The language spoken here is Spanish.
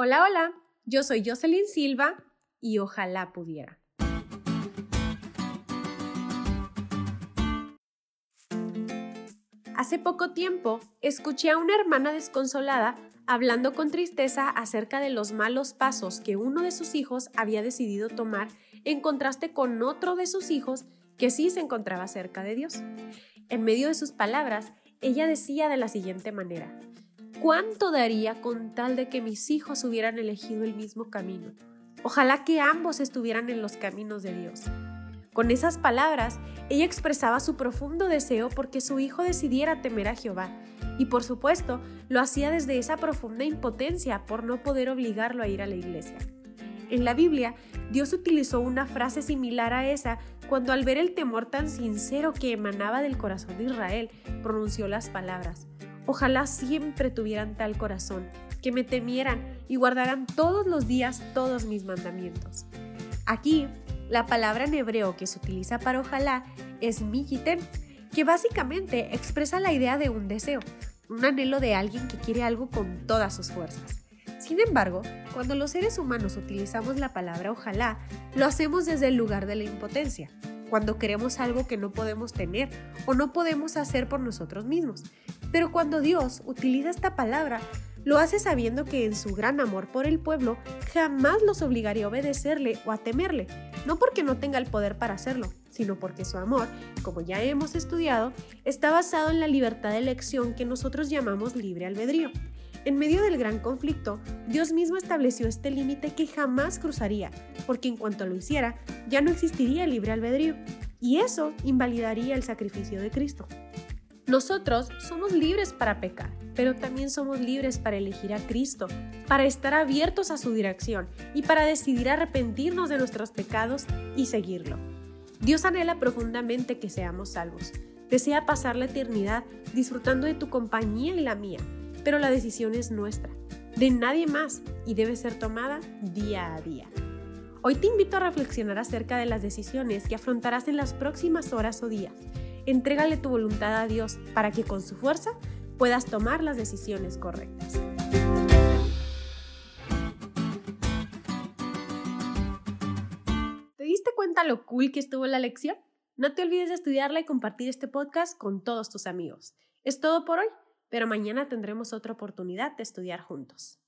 Hola, hola, yo soy Jocelyn Silva y ojalá pudiera. Hace poco tiempo escuché a una hermana desconsolada hablando con tristeza acerca de los malos pasos que uno de sus hijos había decidido tomar en contraste con otro de sus hijos que sí se encontraba cerca de Dios. En medio de sus palabras, ella decía de la siguiente manera, ¿Cuánto daría con tal de que mis hijos hubieran elegido el mismo camino? Ojalá que ambos estuvieran en los caminos de Dios. Con esas palabras, ella expresaba su profundo deseo porque su hijo decidiera temer a Jehová, y por supuesto lo hacía desde esa profunda impotencia por no poder obligarlo a ir a la iglesia. En la Biblia, Dios utilizó una frase similar a esa cuando al ver el temor tan sincero que emanaba del corazón de Israel, pronunció las palabras, Ojalá siempre tuvieran tal corazón, que me temieran y guardaran todos los días todos mis mandamientos. Aquí, la palabra en hebreo que se utiliza para ojalá es mijitem, que básicamente expresa la idea de un deseo, un anhelo de alguien que quiere algo con todas sus fuerzas. Sin embargo, cuando los seres humanos utilizamos la palabra ojalá, lo hacemos desde el lugar de la impotencia, cuando queremos algo que no podemos tener o no podemos hacer por nosotros mismos. Pero cuando Dios utiliza esta palabra, lo hace sabiendo que en su gran amor por el pueblo jamás los obligaría a obedecerle o a temerle, no porque no tenga el poder para hacerlo, sino porque su amor, como ya hemos estudiado, está basado en la libertad de elección que nosotros llamamos libre albedrío. En medio del gran conflicto, Dios mismo estableció este límite que jamás cruzaría, porque en cuanto lo hiciera, ya no existiría el libre albedrío, y eso invalidaría el sacrificio de Cristo. Nosotros somos libres para pecar, pero también somos libres para elegir a Cristo, para estar abiertos a su dirección y para decidir arrepentirnos de nuestros pecados y seguirlo. Dios anhela profundamente que seamos salvos. Desea pasar la eternidad disfrutando de tu compañía y la mía, pero la decisión es nuestra, de nadie más y debe ser tomada día a día. Hoy te invito a reflexionar acerca de las decisiones que afrontarás en las próximas horas o días. Entrégale tu voluntad a Dios para que con su fuerza puedas tomar las decisiones correctas. ¿Te diste cuenta lo cool que estuvo la lección? No te olvides de estudiarla y compartir este podcast con todos tus amigos. Es todo por hoy pero mañana tendremos otra oportunidad de estudiar juntos.